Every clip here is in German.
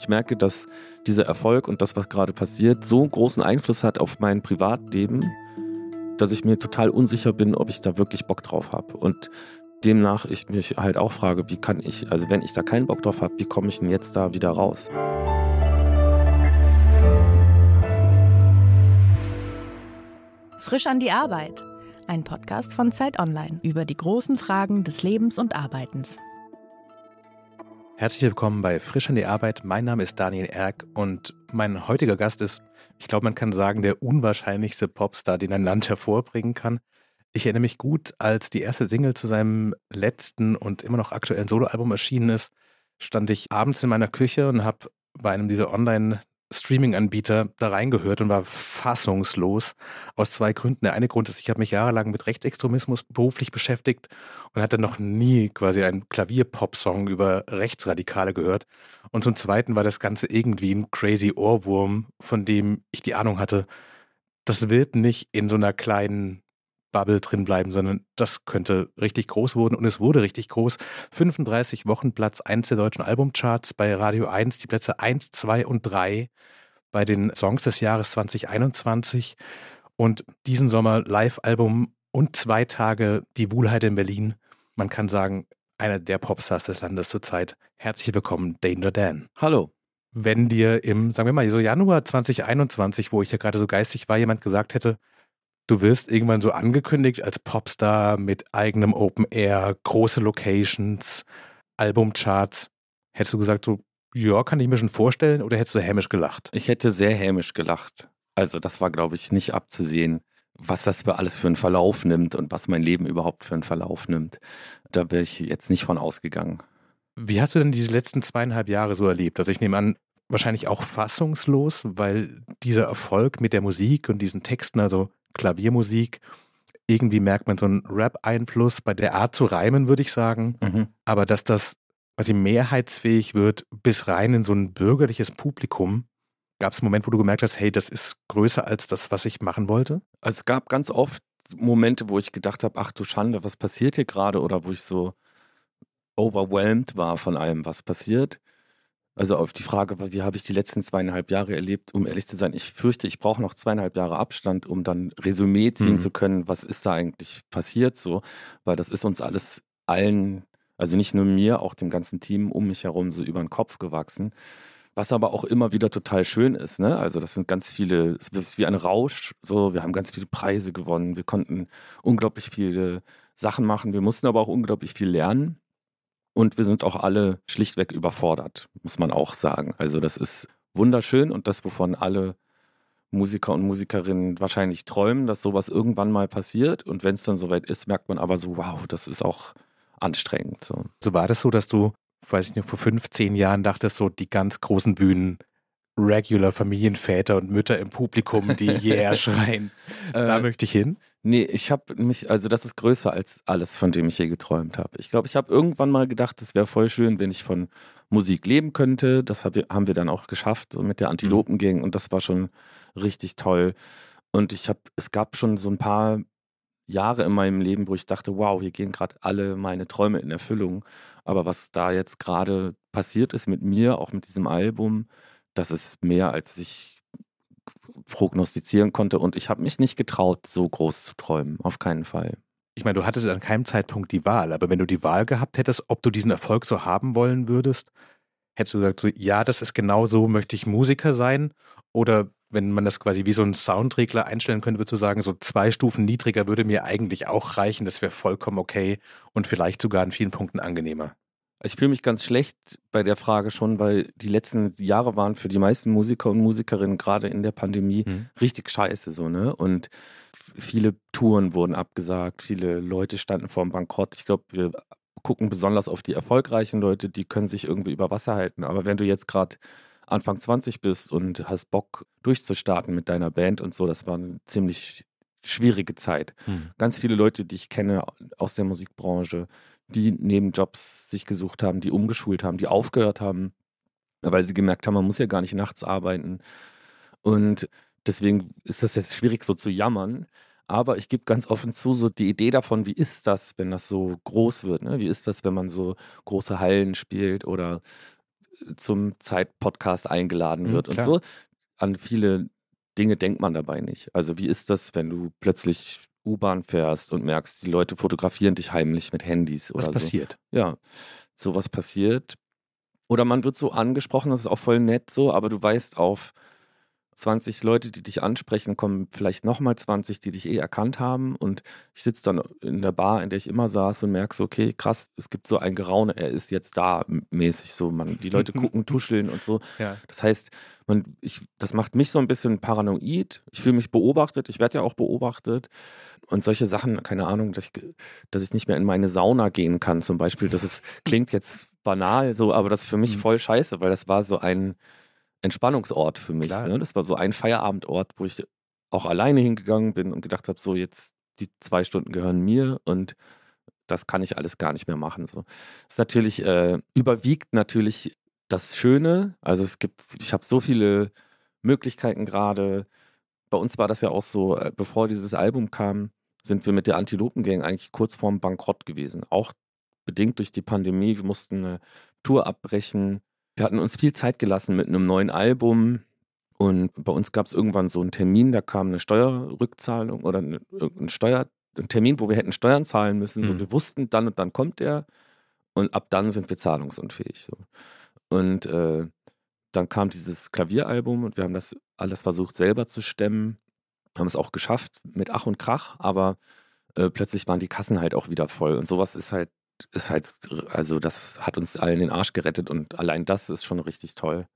Ich merke, dass dieser Erfolg und das, was gerade passiert, so großen Einfluss hat auf mein Privatleben, dass ich mir total unsicher bin, ob ich da wirklich Bock drauf habe. Und demnach ich mich halt auch frage, wie kann ich, also wenn ich da keinen Bock drauf habe, wie komme ich denn jetzt da wieder raus? Frisch an die Arbeit. Ein Podcast von Zeit Online über die großen Fragen des Lebens und Arbeitens. Herzlich willkommen bei Frisch an die Arbeit. Mein Name ist Daniel Erck und mein heutiger Gast ist, ich glaube, man kann sagen, der unwahrscheinlichste Popstar, den ein Land hervorbringen kann. Ich erinnere mich gut, als die erste Single zu seinem letzten und immer noch aktuellen Soloalbum erschienen ist, stand ich abends in meiner Küche und habe bei einem dieser Online- Streaming-Anbieter da reingehört und war fassungslos aus zwei Gründen. Der eine Grund ist, ich habe mich jahrelang mit Rechtsextremismus beruflich beschäftigt und hatte noch nie quasi einen Klavier-Pop-Song über Rechtsradikale gehört. Und zum Zweiten war das Ganze irgendwie ein crazy Ohrwurm, von dem ich die Ahnung hatte, das wird nicht in so einer kleinen Bubble drin bleiben, sondern das könnte richtig groß werden und es wurde richtig groß. 35 Wochen Platz 1 der deutschen Albumcharts bei Radio 1, die Plätze 1, 2 und 3 bei den Songs des Jahres 2021 und diesen Sommer Live-Album und zwei Tage Die Wohlheit in Berlin. Man kann sagen, einer der Popstars des Landes zurzeit. Herzlich willkommen, Danger Dan. Hallo. Wenn dir im, sagen wir mal, so Januar 2021, wo ich ja gerade so geistig war, jemand gesagt hätte, Du wirst irgendwann so angekündigt als Popstar mit eigenem Open Air, große Locations, Albumcharts. Hättest du gesagt, so, ja, kann ich mir schon vorstellen, oder hättest du hämisch gelacht? Ich hätte sehr hämisch gelacht. Also, das war, glaube ich, nicht abzusehen, was das für alles für einen Verlauf nimmt und was mein Leben überhaupt für einen Verlauf nimmt. Da wäre ich jetzt nicht von ausgegangen. Wie hast du denn diese letzten zweieinhalb Jahre so erlebt? Also, ich nehme an, wahrscheinlich auch fassungslos, weil dieser Erfolg mit der Musik und diesen Texten, also Klaviermusik. Irgendwie merkt man so einen Rap-Einfluss bei der Art zu reimen, würde ich sagen. Mhm. Aber dass das quasi mehrheitsfähig wird, bis rein in so ein bürgerliches Publikum, gab es einen Moment, wo du gemerkt hast, hey, das ist größer als das, was ich machen wollte? Also es gab ganz oft Momente, wo ich gedacht habe, ach du Schande, was passiert hier gerade? Oder wo ich so overwhelmed war von allem, was passiert. Also auf die Frage, wie habe ich die letzten zweieinhalb Jahre erlebt, um ehrlich zu sein, ich fürchte, ich brauche noch zweieinhalb Jahre Abstand, um dann Resümee ziehen mhm. zu können, was ist da eigentlich passiert so, weil das ist uns alles allen, also nicht nur mir, auch dem ganzen Team um mich herum so über den Kopf gewachsen. Was aber auch immer wieder total schön ist, ne? Also das sind ganz viele, es ist wie ein Rausch, so, wir haben ganz viele Preise gewonnen, wir konnten unglaublich viele Sachen machen, wir mussten aber auch unglaublich viel lernen. Und wir sind auch alle schlichtweg überfordert, muss man auch sagen. Also das ist wunderschön und das, wovon alle Musiker und Musikerinnen wahrscheinlich träumen, dass sowas irgendwann mal passiert. Und wenn es dann soweit ist, merkt man aber so, wow, das ist auch anstrengend. So, so war das so, dass du, weiß ich nicht, vor fünf, zehn Jahren dachtest, so die ganz großen Bühnen, regular Familienväter und Mütter im Publikum, die yeah schreien. da äh, möchte ich hin. Nee, ich habe mich, also das ist größer als alles, von dem ich je geträumt habe. Ich glaube, ich habe irgendwann mal gedacht, es wäre voll schön, wenn ich von Musik leben könnte. Das hab, haben wir dann auch geschafft, so mit der Antilopengang mhm. und das war schon richtig toll. Und ich habe, es gab schon so ein paar Jahre in meinem Leben, wo ich dachte, wow, hier gehen gerade alle meine Träume in Erfüllung. Aber was da jetzt gerade passiert ist mit mir, auch mit diesem Album, das ist mehr, als ich prognostizieren konnte. Und ich habe mich nicht getraut, so groß zu träumen. Auf keinen Fall. Ich meine, du hattest an keinem Zeitpunkt die Wahl, aber wenn du die Wahl gehabt hättest, ob du diesen Erfolg so haben wollen würdest, hättest du gesagt, so, ja, das ist genau so, möchte ich Musiker sein? Oder wenn man das quasi wie so ein Soundregler einstellen könnte, würdest du sagen, so zwei Stufen niedriger würde mir eigentlich auch reichen, das wäre vollkommen okay und vielleicht sogar in vielen Punkten angenehmer. Ich fühle mich ganz schlecht bei der Frage schon, weil die letzten Jahre waren für die meisten Musiker und Musikerinnen gerade in der Pandemie mhm. richtig scheiße so, ne? Und viele Touren wurden abgesagt, viele Leute standen vor dem Bankrott. Ich glaube, wir gucken besonders auf die erfolgreichen Leute, die können sich irgendwie über Wasser halten. Aber wenn du jetzt gerade Anfang 20 bist und hast Bock durchzustarten mit deiner Band und so, das war eine ziemlich schwierige Zeit. Mhm. Ganz viele Leute, die ich kenne aus der Musikbranche, die Nebenjobs sich gesucht haben, die umgeschult haben, die aufgehört haben, weil sie gemerkt haben, man muss ja gar nicht nachts arbeiten. Und deswegen ist das jetzt schwierig so zu jammern. Aber ich gebe ganz offen zu, so die Idee davon, wie ist das, wenn das so groß wird? Ne? Wie ist das, wenn man so große Hallen spielt oder zum Zeit-Podcast eingeladen Mhm, wird und klar. so. An viele Dinge denkt man dabei nicht. Also wie ist das, wenn du plötzlich U-Bahn fährst und merkst, die Leute fotografieren dich heimlich mit Handys Was oder so. passiert? Ja, sowas passiert. Oder man wird so angesprochen, das ist auch voll nett so, aber du weißt auf 20 Leute, die dich ansprechen, kommen vielleicht nochmal 20, die dich eh erkannt haben. Und ich sitze dann in der Bar, in der ich immer saß und merke so, okay, krass, es gibt so ein Geraune, er ist jetzt da mäßig so. Man, die Leute gucken, tuscheln und so. Ja. Das heißt, man, ich, das macht mich so ein bisschen paranoid. Ich fühle mich beobachtet, ich werde ja auch beobachtet. Und solche Sachen, keine Ahnung, dass ich, dass ich nicht mehr in meine Sauna gehen kann, zum Beispiel. Das ist, klingt jetzt banal so, aber das ist für mich Mhm. voll scheiße, weil das war so ein Entspannungsort für mich. Ne? Das war so ein Feierabendort, wo ich auch alleine hingegangen bin und gedacht habe, so jetzt die zwei Stunden gehören mir und das kann ich alles gar nicht mehr machen. So. Das ist natürlich, äh, überwiegt natürlich das Schöne. Also es gibt, ich habe so viele Möglichkeiten gerade. Bei uns war das ja auch so, äh, bevor dieses Album kam, sind wir mit der Antilopengang eigentlich kurz vorm Bankrott gewesen. Auch bedingt durch die Pandemie. Wir mussten eine Tour abbrechen. Wir hatten uns viel Zeit gelassen mit einem neuen Album. Und bei uns gab es irgendwann so einen Termin, da kam eine Steuerrückzahlung oder eine, ein Steuer, ein Termin, wo wir hätten Steuern zahlen müssen. So, Mhm. wir wussten, dann und dann kommt der und ab dann sind wir zahlungsunfähig. So. Und äh, dann kam dieses Klavieralbum und wir haben das alles versucht selber zu stemmen. Haben es auch geschafft mit Ach und Krach, aber äh, plötzlich waren die Kassen halt auch wieder voll. Und sowas ist halt, ist halt, also das hat uns allen den Arsch gerettet und allein das ist schon richtig toll.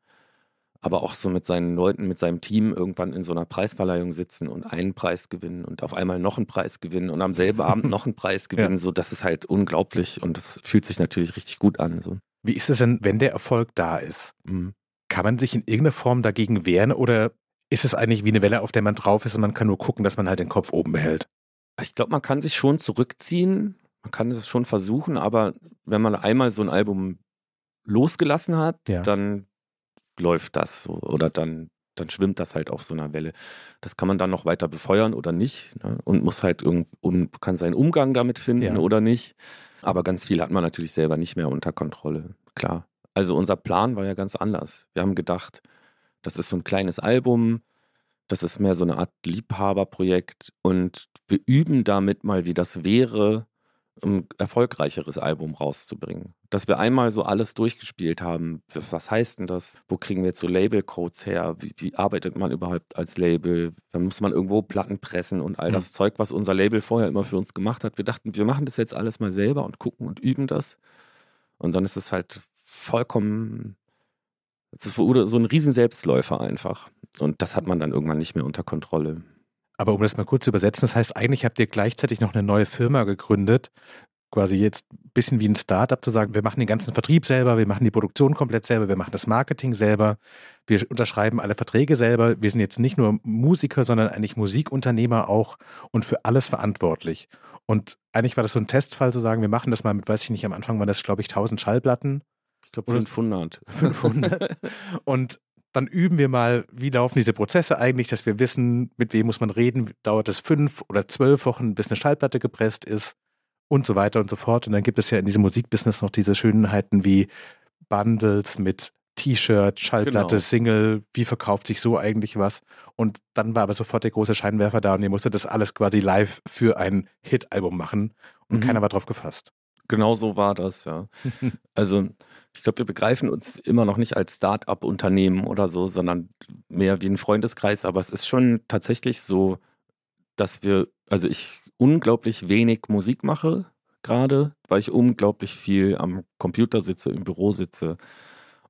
Aber auch so mit seinen Leuten, mit seinem Team irgendwann in so einer Preisverleihung sitzen und einen Preis gewinnen und auf einmal noch einen Preis gewinnen und am selben Abend noch einen Preis gewinnen, so das ist halt unglaublich und das fühlt sich natürlich richtig gut an. So. Wie ist es denn, wenn der Erfolg da ist? Mhm. Kann man sich in irgendeiner Form dagegen wehren oder ist es eigentlich wie eine Welle, auf der man drauf ist und man kann nur gucken, dass man halt den Kopf oben behält? Ich glaube, man kann sich schon zurückziehen, man kann es schon versuchen, aber wenn man einmal so ein Album losgelassen hat, Ja. dann läuft das so oder dann, dann schwimmt das halt auf so einer Welle. Das kann man dann noch weiter befeuern oder nicht ne? und muss halt irgend, und kann seinen Umgang damit finden Ja. oder nicht. Aber ganz viel hat man natürlich selber nicht mehr unter Kontrolle, klar. Also unser Plan war ja ganz anders. Wir haben gedacht, das ist so ein kleines Album, das ist mehr so eine Art Liebhaberprojekt und wir üben damit mal, wie das wäre, ein erfolgreicheres Album rauszubringen. Dass wir einmal so alles durchgespielt haben. Was heißt denn das? Wo kriegen wir jetzt so Labelcodes her? Wie, wie arbeitet man überhaupt als Label? Da muss man irgendwo Platten pressen und all Mhm. das Zeug, was unser Label vorher immer für uns gemacht hat. Wir dachten, wir machen das jetzt alles mal selber und gucken und üben das. Und dann ist es halt vollkommen, es wurde so ein riesen Selbstläufer einfach. Und das hat man dann irgendwann nicht mehr unter Kontrolle. Aber um das mal kurz zu übersetzen, das heißt, eigentlich habt ihr gleichzeitig noch eine neue Firma gegründet, quasi jetzt ein bisschen wie ein Startup zu sagen, wir machen den ganzen Vertrieb selber, wir machen die Produktion komplett selber, wir machen das Marketing selber, wir unterschreiben alle Verträge selber, wir sind jetzt nicht nur Musiker, sondern eigentlich Musikunternehmer auch und für alles verantwortlich. Und eigentlich war das so ein Testfall zu sagen, wir machen das mal mit, weiß ich nicht, am Anfang waren das, glaube ich, 1000 Schallplatten, Ich glaube Oder- 500. 500. und dann üben wir mal, wie laufen diese Prozesse eigentlich, dass wir wissen, mit wem muss man reden, dauert es fünf oder zwölf Wochen, bis eine Schallplatte gepresst ist und so weiter und so fort. Und dann gibt es ja in diesem Musikbusiness noch diese Schönheiten wie Bundles mit T-Shirt, Schallplatte, Genau. Single, wie verkauft sich so eigentlich was? Und dann war aber sofort der große Scheinwerfer da und ihr musstet das alles quasi live für ein Hit-Album machen und Mhm. keiner war drauf gefasst. Genau so war das, ja. Also ich glaube, wir begreifen uns immer noch nicht als Start-up-Unternehmen oder so, sondern mehr wie ein Freundeskreis. Aber es ist schon tatsächlich so, dass wir, also ich unglaublich wenig Musik mache gerade, weil ich unglaublich viel am Computer sitze, im Büro sitze.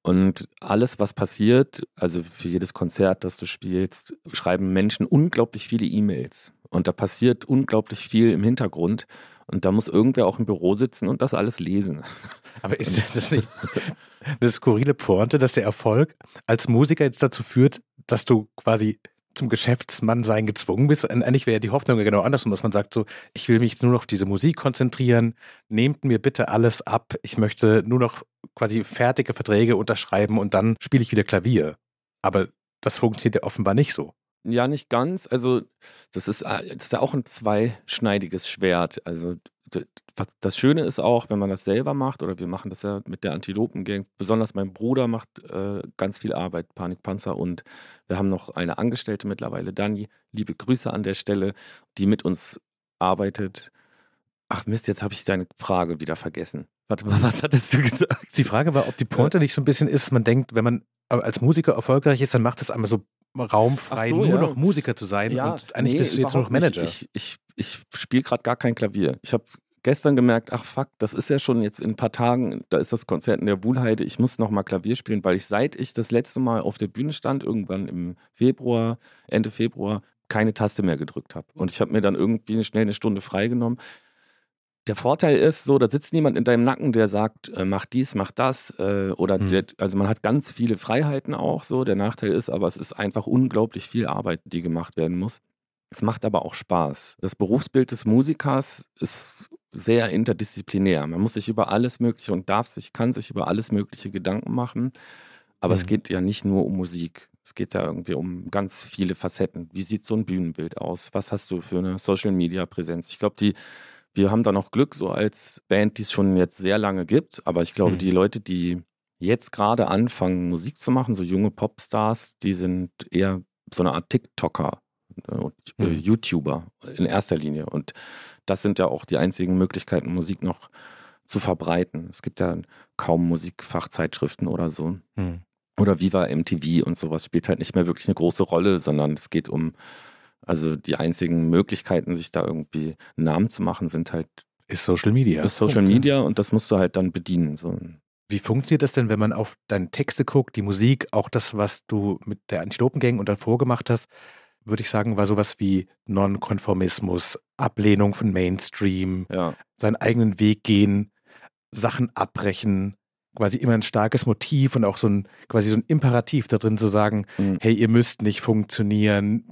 Und alles, was passiert, also für jedes Konzert, das du spielst, schreiben Menschen unglaublich viele E-Mails. Und da passiert unglaublich viel im Hintergrund. Und da muss irgendwer auch im Büro sitzen und das alles lesen. Aber ist das nicht eine skurrile Pointe, dass der Erfolg als Musiker jetzt dazu führt, dass du quasi zum Geschäftsmann sein gezwungen bist? Und eigentlich wäre die Hoffnung ja genau andersrum, dass man sagt so, ich will mich jetzt nur noch auf diese Musik konzentrieren, nehmt mir bitte alles ab, ich möchte nur noch quasi fertige Verträge unterschreiben und dann spiele ich wieder Klavier. Aber das funktioniert ja offenbar nicht so. Ja, nicht ganz. Also, das ist, äh, das ist ja auch ein zweischneidiges Schwert. Also, das Schöne ist auch, wenn man das selber macht, oder wir machen das ja mit der Antilopen-Gang, besonders mein Bruder macht äh, ganz viel Arbeit, Panikpanzer, und wir haben noch eine Angestellte mittlerweile, Dani, liebe Grüße an der Stelle, die mit uns arbeitet. Ach Mist, jetzt habe ich deine Frage wieder vergessen. Warte mal, was hattest du gesagt? Die Frage war, ob die Pointe nicht so ein bisschen ist, man denkt, wenn man als Musiker erfolgreich ist, dann macht es einmal so raumfrei, so, nur ja. noch Musiker zu sein ja, und eigentlich nee, bist du jetzt nur noch Manager. Nicht. Ich, ich, ich spiele gerade gar kein Klavier. Ich habe gestern gemerkt, ach fuck, das ist ja schon jetzt in ein paar Tagen, da ist das Konzert in der Wuhlheide, ich muss noch mal Klavier spielen, weil ich seit ich das letzte Mal auf der Bühne stand, irgendwann im Februar, Ende Februar, keine Taste mehr gedrückt habe. Und ich habe mir dann irgendwie schnell eine Stunde freigenommen. Der Vorteil ist so, da sitzt niemand in deinem Nacken, der sagt, äh, mach dies, mach das. Äh, oder mhm. der, also man hat ganz viele Freiheiten auch so. Der Nachteil ist aber, es ist einfach unglaublich viel Arbeit, die gemacht werden muss. Es macht aber auch Spaß. Das Berufsbild des Musikers ist sehr interdisziplinär. Man muss sich über alles Mögliche und darf sich, kann sich über alles Mögliche Gedanken machen. Aber mhm. es geht ja nicht nur um Musik. Es geht ja irgendwie um ganz viele Facetten. Wie sieht so ein Bühnenbild aus? Was hast du für eine Social Media Präsenz? Ich glaube, die wir haben da noch Glück, so als Band, die es schon jetzt sehr lange gibt. Aber ich glaube, mhm. die Leute, die jetzt gerade anfangen, Musik zu machen, so junge Popstars, die sind eher so eine Art TikToker äh, und äh, mhm. YouTuber in erster Linie. Und das sind ja auch die einzigen Möglichkeiten, Musik noch zu verbreiten. Es gibt ja kaum Musikfachzeitschriften oder so. Mhm. Oder Viva MTV und sowas spielt halt nicht mehr wirklich eine große Rolle, sondern es geht um also die einzigen Möglichkeiten, sich da irgendwie einen Namen zu machen, sind halt. Ist Social Media. Ist Social Punkt, Media und das musst du halt dann bedienen. So. Wie funktioniert das denn, wenn man auf deine Texte guckt, die Musik, auch das, was du mit der Antilopengang und davor gemacht hast, würde ich sagen, war sowas wie Nonkonformismus, Ablehnung von Mainstream, ja. seinen eigenen Weg gehen, Sachen abbrechen, quasi immer ein starkes Motiv und auch so ein quasi so ein Imperativ da drin zu sagen, mhm. hey, ihr müsst nicht funktionieren,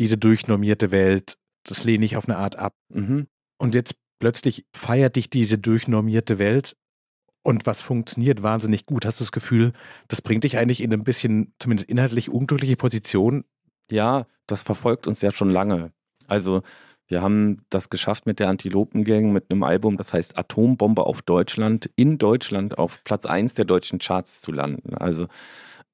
diese durchnormierte Welt, das lehne ich auf eine Art ab. Mhm. Und jetzt plötzlich feiert dich diese durchnormierte Welt und was funktioniert wahnsinnig gut. Hast du das Gefühl, das bringt dich eigentlich in ein bisschen, zumindest inhaltlich, unglückliche Position? Ja, das verfolgt uns ja schon lange. Also wir haben das geschafft mit der Antilopengang, mit einem Album, das heißt Atombombe auf Deutschland, in Deutschland auf Platz 1 der deutschen Charts zu landen. Also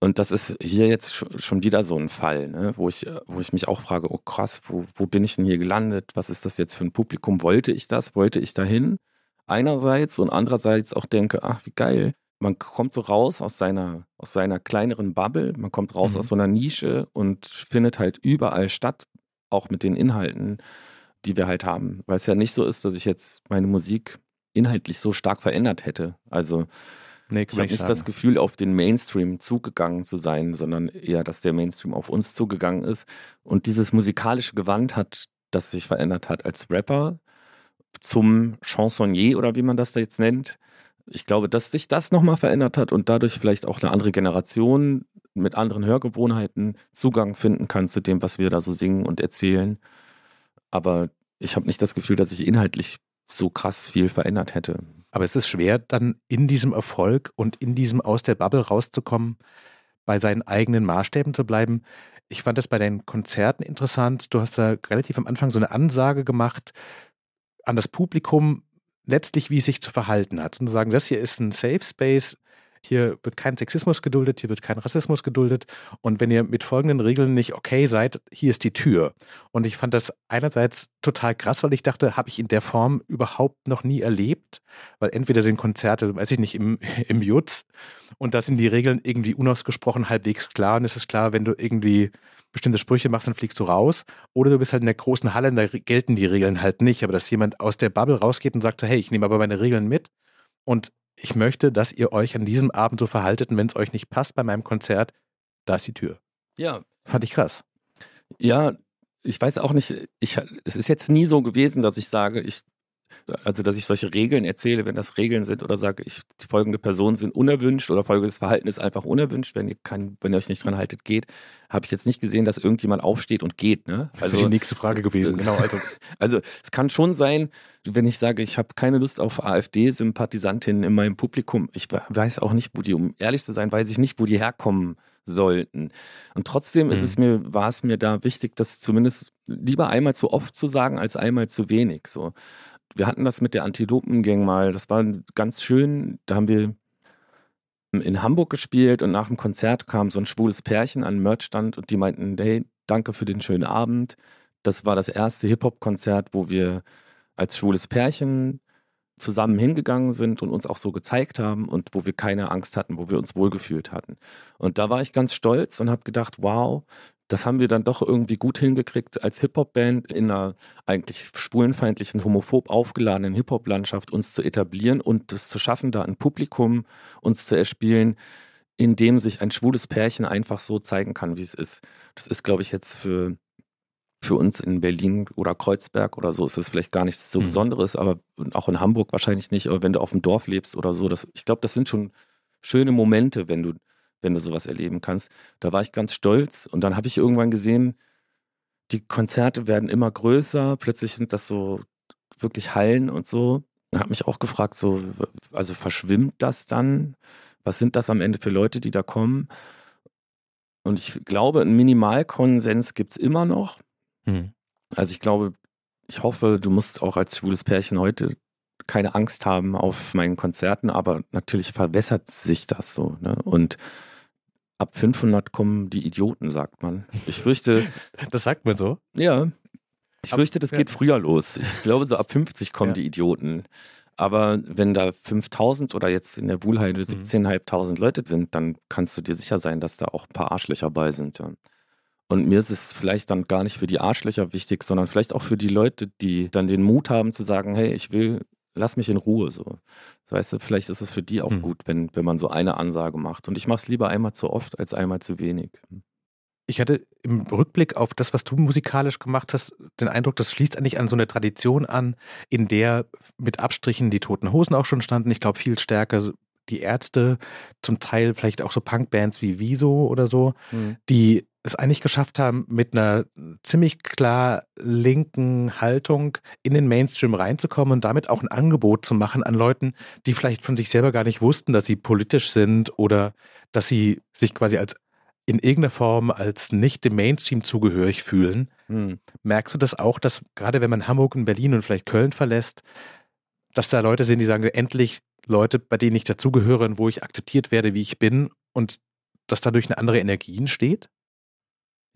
und das ist hier jetzt schon wieder so ein Fall, ne? wo, ich, wo ich mich auch frage, oh krass, wo, wo bin ich denn hier gelandet? Was ist das jetzt für ein Publikum? Wollte ich das? Wollte ich dahin? Einerseits und andererseits auch denke, ach, wie geil. Man kommt so raus aus seiner, aus seiner kleineren Bubble, man kommt raus mhm. aus so einer Nische und findet halt überall statt, auch mit den Inhalten, die wir halt haben. Weil es ja nicht so ist, dass ich jetzt meine Musik inhaltlich so stark verändert hätte. Also Nee, ich habe nicht sagen. das Gefühl, auf den Mainstream zugegangen zu sein, sondern eher, dass der Mainstream auf uns zugegangen ist. Und dieses musikalische Gewand hat, das sich verändert hat als Rapper zum Chansonnier oder wie man das da jetzt nennt. Ich glaube, dass sich das nochmal verändert hat und dadurch vielleicht auch eine andere Generation mit anderen Hörgewohnheiten Zugang finden kann zu dem, was wir da so singen und erzählen. Aber ich habe nicht das Gefühl, dass ich inhaltlich so krass viel verändert hätte. Aber es ist schwer, dann in diesem Erfolg und in diesem aus der Bubble rauszukommen, bei seinen eigenen Maßstäben zu bleiben. Ich fand das bei deinen Konzerten interessant. Du hast da relativ am Anfang so eine Ansage gemacht an das Publikum, letztlich wie es sich zu verhalten hat. Und zu sagen, das hier ist ein Safe Space, hier wird kein Sexismus geduldet, hier wird kein Rassismus geduldet. Und wenn ihr mit folgenden Regeln nicht okay seid, hier ist die Tür. Und ich fand das einerseits total krass, weil ich dachte, habe ich in der Form überhaupt noch nie erlebt. Weil entweder sind Konzerte, weiß ich nicht, im, im Jutz und da sind die Regeln irgendwie unausgesprochen halbwegs klar. Und es ist klar, wenn du irgendwie bestimmte Sprüche machst, dann fliegst du raus. Oder du bist halt in der großen Halle und da gelten die Regeln halt nicht. Aber dass jemand aus der Bubble rausgeht und sagt hey, ich nehme aber meine Regeln mit und ich möchte, dass ihr euch an diesem Abend so verhaltet und wenn es euch nicht passt bei meinem Konzert, da ist die Tür. Ja. Fand ich krass. Ja, ich weiß auch nicht, ich, es ist jetzt nie so gewesen, dass ich sage, ich also dass ich solche Regeln erzähle, wenn das Regeln sind oder sage, ich, folgende Personen sind unerwünscht oder folgendes Verhalten ist einfach unerwünscht, wenn ihr, kann, wenn ihr euch nicht dran haltet, geht, habe ich jetzt nicht gesehen, dass irgendjemand aufsteht und geht. Ne? Das also, ist die nächste Frage gewesen, genau. Also, also es kann schon sein, wenn ich sage, ich habe keine Lust auf AfD-Sympathisantinnen in meinem Publikum, ich weiß auch nicht, wo die, um ehrlich zu sein, weiß ich nicht, wo die herkommen sollten. Und trotzdem mhm. ist es mir, war es mir da wichtig, das zumindest lieber einmal zu oft zu sagen, als einmal zu wenig. So wir hatten das mit der Antilopengang mal, das war ganz schön. Da haben wir in Hamburg gespielt und nach dem Konzert kam so ein schwules Pärchen an den Merchstand und die meinten, hey, danke für den schönen Abend. Das war das erste Hip-Hop-Konzert, wo wir als schwules Pärchen zusammen hingegangen sind und uns auch so gezeigt haben und wo wir keine Angst hatten, wo wir uns wohlgefühlt hatten. Und da war ich ganz stolz und habe gedacht, wow, das haben wir dann doch irgendwie gut hingekriegt, als Hip-Hop-Band in einer eigentlich schwulenfeindlichen, homophob aufgeladenen Hip-Hop-Landschaft uns zu etablieren und es zu schaffen, da ein Publikum uns zu erspielen, in dem sich ein schwules Pärchen einfach so zeigen kann, wie es ist. Das ist, glaube ich, jetzt für, für uns in Berlin oder Kreuzberg oder so, ist es vielleicht gar nichts so mhm. Besonderes, aber auch in Hamburg wahrscheinlich nicht, aber wenn du auf dem Dorf lebst oder so, das, ich glaube, das sind schon schöne Momente, wenn du wenn du sowas erleben kannst. Da war ich ganz stolz und dann habe ich irgendwann gesehen, die Konzerte werden immer größer, plötzlich sind das so wirklich Hallen und so. Und habe mich auch gefragt, so, also verschwimmt das dann? Was sind das am Ende für Leute, die da kommen? Und ich glaube, einen Minimalkonsens gibt es immer noch. Mhm. Also ich glaube, ich hoffe, du musst auch als schwules Pärchen heute keine Angst haben auf meinen Konzerten, aber natürlich verwässert sich das so. Ne? Und ab 500 kommen die Idioten, sagt man. Ich fürchte. Das sagt man so? Ja. Ich fürchte, das geht früher los. Ich glaube, so ab 50 kommen ja. die Idioten. Aber wenn da 5000 oder jetzt in der Wuhlheide 17.500 mhm. Leute sind, dann kannst du dir sicher sein, dass da auch ein paar Arschlöcher bei sind. Ja. Und mir ist es vielleicht dann gar nicht für die Arschlöcher wichtig, sondern vielleicht auch für die Leute, die dann den Mut haben zu sagen, hey, ich will lass mich in Ruhe so. Weißt du, vielleicht ist es für die auch hm. gut, wenn, wenn man so eine Ansage macht. Und ich mache es lieber einmal zu oft als einmal zu wenig. Ich hatte im Rückblick auf das, was du musikalisch gemacht hast, den Eindruck, das schließt eigentlich an so eine Tradition an, in der mit Abstrichen die Toten Hosen auch schon standen. Ich glaube, viel stärker die Ärzte, zum Teil vielleicht auch so Punkbands wie Wieso oder so, mhm. die es eigentlich geschafft haben, mit einer ziemlich klar linken Haltung in den Mainstream reinzukommen und damit auch ein Angebot zu machen an Leuten, die vielleicht von sich selber gar nicht wussten, dass sie politisch sind oder dass sie sich quasi als in irgendeiner Form als nicht dem Mainstream zugehörig fühlen. Hm. Merkst du das auch, dass gerade wenn man Hamburg und Berlin und vielleicht Köln verlässt, dass da Leute sind, die sagen, endlich Leute, bei denen ich dazugehöre und wo ich akzeptiert werde, wie ich bin und dass dadurch eine andere Energie entsteht?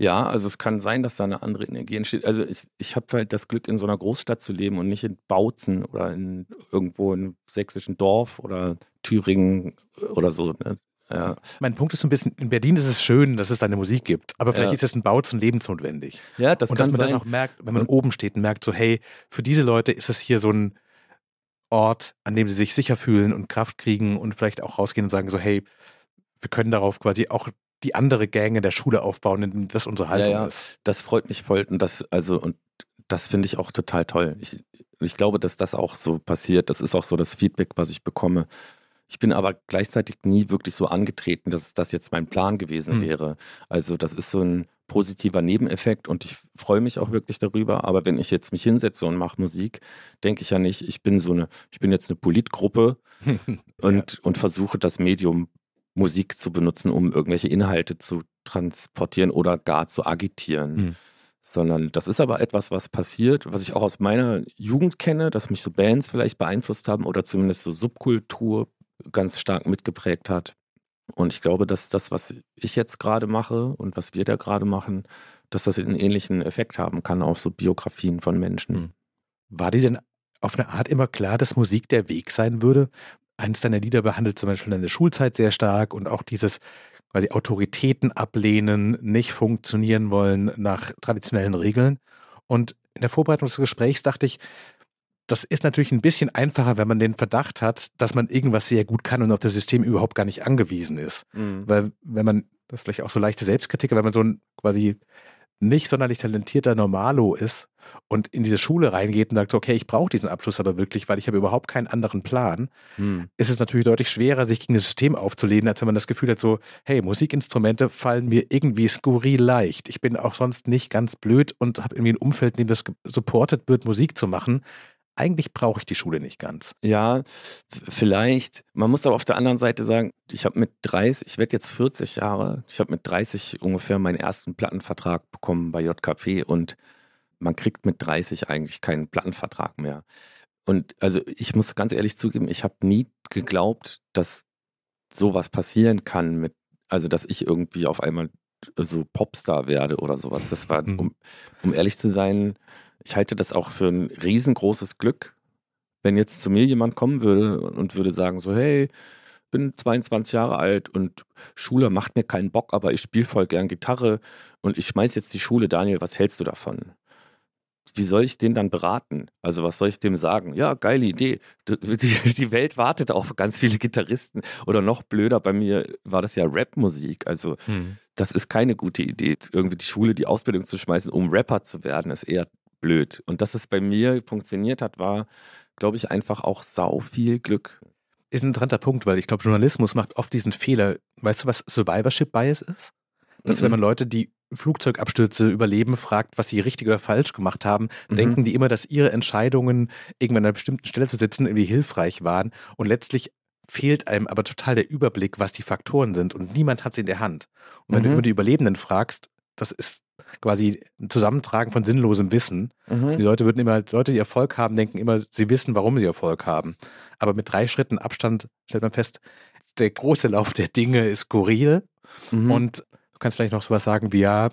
Ja, also es kann sein, dass da eine andere Energie entsteht. Also ich, ich habe halt das Glück, in so einer Großstadt zu leben und nicht in Bautzen oder in irgendwo in einem sächsischen Dorf oder Thüringen oder so. Ne? Ja. Mein Punkt ist so ein bisschen, in Berlin ist es schön, dass es da eine Musik gibt, aber vielleicht ja. ist es in Bautzen lebensnotwendig. Ja, das und dass man sein. das auch merkt, wenn man oben steht und merkt so, hey, für diese Leute ist es hier so ein Ort, an dem sie sich sicher fühlen und Kraft kriegen und vielleicht auch rausgehen und sagen so, hey, wir können darauf quasi auch die andere Gang in der Schule aufbauen, das unsere Haltung ja, ja. ist. Das freut mich voll und das, also, und das finde ich auch total toll. Ich, ich glaube, dass das auch so passiert. Das ist auch so das Feedback, was ich bekomme. Ich bin aber gleichzeitig nie wirklich so angetreten, dass das jetzt mein Plan gewesen mhm. wäre. Also das ist so ein positiver Nebeneffekt und ich freue mich auch wirklich darüber. Aber wenn ich jetzt mich hinsetze und mache Musik, denke ich ja nicht, ich bin so eine, ich bin jetzt eine Politgruppe und, ja. und versuche das Medium Musik zu benutzen, um irgendwelche Inhalte zu transportieren oder gar zu agitieren. Mhm. Sondern das ist aber etwas, was passiert, was ich auch aus meiner Jugend kenne, dass mich so Bands vielleicht beeinflusst haben oder zumindest so Subkultur ganz stark mitgeprägt hat. Und ich glaube, dass das, was ich jetzt gerade mache und was wir da gerade machen, dass das einen ähnlichen Effekt haben kann auf so Biografien von Menschen. Hm. War dir denn auf eine Art immer klar, dass Musik der Weg sein würde? Eines deiner Lieder behandelt zum Beispiel deine Schulzeit sehr stark und auch dieses quasi Autoritäten ablehnen, nicht funktionieren wollen nach traditionellen Regeln. Und in der Vorbereitung des Gesprächs dachte ich, das ist natürlich ein bisschen einfacher, wenn man den Verdacht hat, dass man irgendwas sehr gut kann und auf das System überhaupt gar nicht angewiesen ist. Mhm. Weil wenn man, das ist vielleicht auch so leichte Selbstkritik, wenn man so ein quasi nicht sonderlich talentierter Normalo ist und in diese Schule reingeht und sagt, okay, ich brauche diesen Abschluss aber wirklich, weil ich habe überhaupt keinen anderen Plan, hm. ist es natürlich deutlich schwerer, sich gegen das System aufzulehnen, als wenn man das Gefühl hat, so, hey, Musikinstrumente fallen mir irgendwie skurril leicht. Ich bin auch sonst nicht ganz blöd und habe irgendwie ein Umfeld, in dem das supported wird, Musik zu machen eigentlich brauche ich die Schule nicht ganz. Ja, vielleicht. Man muss aber auf der anderen Seite sagen, ich habe mit 30, ich werde jetzt 40 Jahre, ich habe mit 30 ungefähr meinen ersten Plattenvertrag bekommen bei JKP und man kriegt mit 30 eigentlich keinen Plattenvertrag mehr. Und also ich muss ganz ehrlich zugeben, ich habe nie geglaubt, dass sowas passieren kann mit, also dass ich irgendwie auf einmal so Popstar werde oder sowas. Das war, Mhm. um, um ehrlich zu sein, ich halte das auch für ein riesengroßes Glück, wenn jetzt zu mir jemand kommen würde und würde sagen so, hey, bin 22 Jahre alt und Schule macht mir keinen Bock, aber ich spiele voll gern Gitarre und ich schmeiß jetzt die Schule. Daniel, was hältst du davon? Wie soll ich den dann beraten? Also was soll ich dem sagen? Ja, geile Idee. Die, die Welt wartet auf ganz viele Gitarristen. Oder noch blöder, bei mir war das ja Rapmusik. Also das ist keine gute Idee, irgendwie die Schule, die Ausbildung zu schmeißen, um Rapper zu werden, ist eher blöd. Und dass es bei mir funktioniert hat, war, glaube ich, einfach auch sau viel Glück. Ist ein interessanter Punkt, weil ich glaube, Journalismus macht oft diesen Fehler. Weißt du, was Survivorship Bias ist? Das ist, wenn man Leute, die Flugzeugabstürze überleben, fragt, was sie richtig oder falsch gemacht haben, Mhm. denken die immer, dass ihre Entscheidungen, irgendwann an einer bestimmten Stelle zu sitzen, irgendwie hilfreich waren. Und letztlich fehlt einem aber total der Überblick, was die Faktoren sind. Und niemand hat sie in der Hand. Und wenn du Mhm. immer die Überlebenden fragst, das ist quasi ein Zusammentragen von sinnlosem Wissen. Die Mhm. Leute würden immer, Leute, die Erfolg haben, denken immer, sie wissen, warum sie Erfolg haben. Aber mit drei Schritten Abstand stellt man fest, der große Lauf der Dinge ist skurril. Mhm. Und du kannst vielleicht noch sowas sagen wie, ja,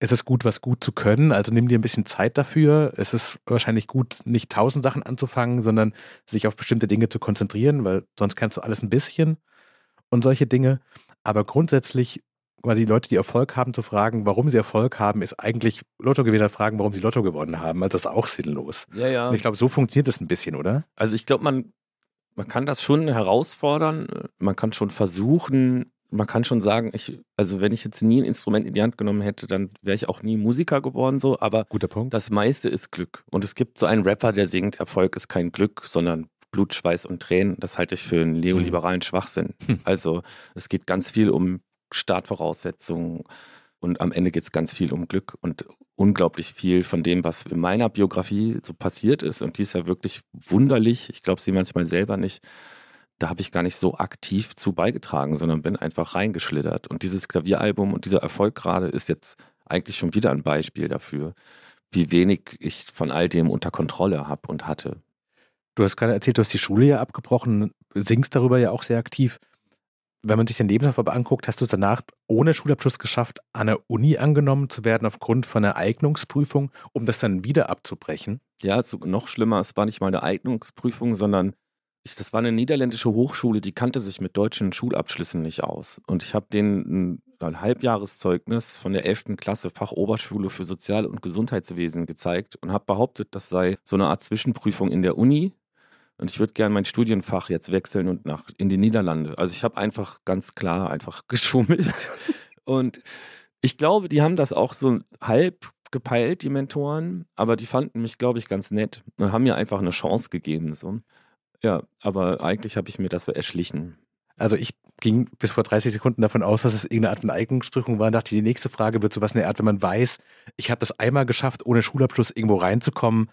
es ist gut, was gut zu können, also nimm dir ein bisschen Zeit dafür. Es ist wahrscheinlich gut, nicht tausend Sachen anzufangen, sondern sich auf bestimmte Dinge zu konzentrieren, weil sonst kannst du alles ein bisschen und solche Dinge. Aber grundsätzlich quasi die Leute, die Erfolg haben, zu fragen, warum sie Erfolg haben, ist eigentlich Lottogewinner fragen, warum sie Lotto gewonnen haben. Also das ist auch sinnlos. ja, ja. Und ich glaube, so funktioniert es ein bisschen, oder? Also ich glaube, man, man kann das schon herausfordern, man kann schon versuchen, man kann schon sagen, ich, also wenn ich jetzt nie ein Instrument in die Hand genommen hätte, dann wäre ich auch nie Musiker geworden, so, aber Guter Punkt. das meiste ist Glück. Und es gibt so einen Rapper, der singt, Erfolg ist kein Glück, sondern Blut, Schweiß und Tränen. Das halte ich für einen neoliberalen Schwachsinn. Hm. Also es geht ganz viel um Startvoraussetzungen und am Ende geht es ganz viel um Glück und unglaublich viel von dem, was in meiner Biografie so passiert ist. Und die ist ja wirklich wunderlich. Ich glaube sie manchmal selber nicht. Da habe ich gar nicht so aktiv zu beigetragen, sondern bin einfach reingeschlittert. Und dieses Klavieralbum und dieser Erfolg gerade ist jetzt eigentlich schon wieder ein Beispiel dafür, wie wenig ich von all dem unter Kontrolle habe und hatte. Du hast gerade erzählt, du hast die Schule ja abgebrochen, singst darüber ja auch sehr aktiv. Wenn man sich den Lebenslauf aber anguckt, hast du es danach ohne Schulabschluss geschafft, an der Uni angenommen zu werden aufgrund von einer Eignungsprüfung, um das dann wieder abzubrechen. Ja, noch schlimmer, es war nicht mal eine Eignungsprüfung, sondern ich, das war eine niederländische Hochschule, die kannte sich mit deutschen Schulabschlüssen nicht aus. Und ich habe denen ein, ein Halbjahreszeugnis von der 11. Klasse Fachoberschule für Sozial- und Gesundheitswesen gezeigt und habe behauptet, das sei so eine Art Zwischenprüfung in der Uni. Und ich würde gerne mein Studienfach jetzt wechseln und nach in die Niederlande. Also ich habe einfach ganz klar einfach geschummelt. und ich glaube, die haben das auch so halb gepeilt, die Mentoren, aber die fanden mich, glaube ich, ganz nett und haben mir einfach eine Chance gegeben. So. Ja, aber eigentlich habe ich mir das so erschlichen. Also ich ging bis vor 30 Sekunden davon aus, dass es irgendeine Art von Eignungsprüfung war und dachte, die nächste Frage wird sowas in der Art, wenn man weiß, ich habe das einmal geschafft, ohne Schulabschluss irgendwo reinzukommen,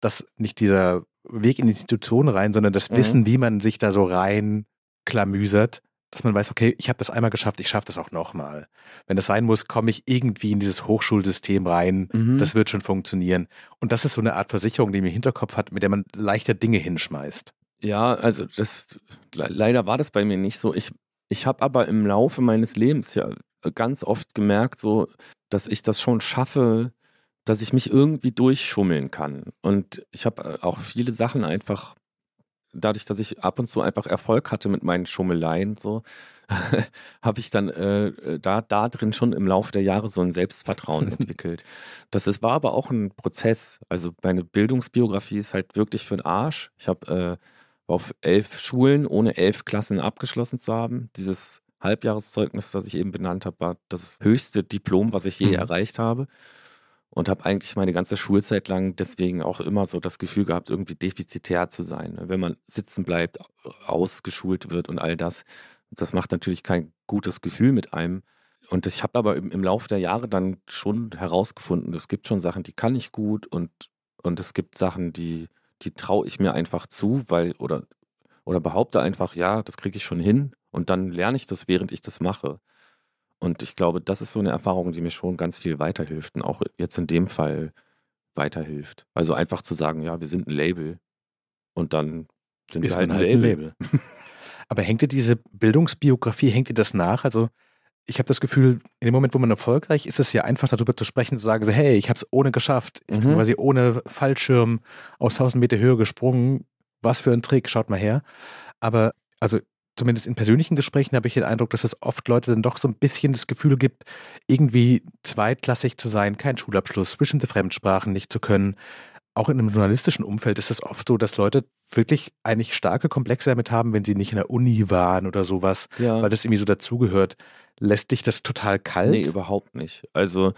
dass nicht dieser Weg in die Institution rein, sondern das Mhm. Wissen, wie man sich da so rein klamüsert, dass man weiß, okay, ich habe das einmal geschafft, ich schaffe das auch nochmal. Wenn das sein muss, komme ich irgendwie in dieses Hochschulsystem rein, Mhm. das wird schon funktionieren. Und das ist so eine Art Versicherung, die man im Hinterkopf hat, mit der man leichter Dinge hinschmeißt. Ja, also das le- leider war das bei mir nicht so. Ich, ich habe aber im Laufe meines Lebens ja ganz oft gemerkt, so, dass ich das schon schaffe, dass ich mich irgendwie durchschummeln kann. Und ich habe auch viele Sachen einfach, dadurch, dass ich ab und zu einfach Erfolg hatte mit meinen Schummeleien, so, habe ich dann äh, da, da drin schon im Laufe der Jahre so ein Selbstvertrauen entwickelt. Das ist, war aber auch ein Prozess. Also meine Bildungsbiografie ist halt wirklich für den Arsch. Ich habe äh, auf elf Schulen, ohne elf Klassen abgeschlossen zu haben. Dieses Halbjahreszeugnis, das ich eben benannt habe, war das höchste Diplom, was ich je Mhm. erreicht habe. Und habe eigentlich meine ganze Schulzeit lang deswegen auch immer so das Gefühl gehabt, irgendwie defizitär zu sein. ne? Wenn man sitzen bleibt, ausgeschult wird und all das. Das macht natürlich kein gutes Gefühl mit einem. Und ich habe aber im, im Laufe der Jahre dann schon herausgefunden, es gibt schon Sachen, die kann ich gut und, und es gibt Sachen, die, die traue ich mir einfach zu, weil, oder, oder behaupte einfach, ja, das kriege ich schon hin und dann lerne ich das, während ich das mache. Und ich glaube, das ist so eine Erfahrung, die mir schon ganz viel weiterhilft und auch jetzt in dem Fall weiterhilft. Also einfach zu sagen, ja, wir sind ein Label Und dann sind Ist wir halt ein halt ein Label. Label. Aber hängt dir diese Bildungsbiografie, hängt dir das nach? Also ich habe das Gefühl, in dem Moment, wo man erfolgreich ist, ist es ja einfach darüber zu sprechen, zu sagen, so, hey, ich habe es ohne geschafft. Ich bin Mhm. quasi ohne Fallschirm aus 1000 Meter Höhe gesprungen. Was für ein Trick, schaut mal her. Aber also zumindest in persönlichen Gesprächen habe ich den Eindruck, dass es oft Leute dann doch so ein bisschen das Gefühl gibt, irgendwie zweitklassig zu sein, kein Schulabschluss, bestimmte Fremdsprachen nicht zu können. Auch in einem journalistischen Umfeld ist es oft so, dass Leute wirklich eigentlich starke Komplexe damit haben, wenn sie nicht in der Uni waren oder sowas, Ja. weil das irgendwie so dazugehört. Lässt dich das total kalt? Nee, überhaupt nicht. Also,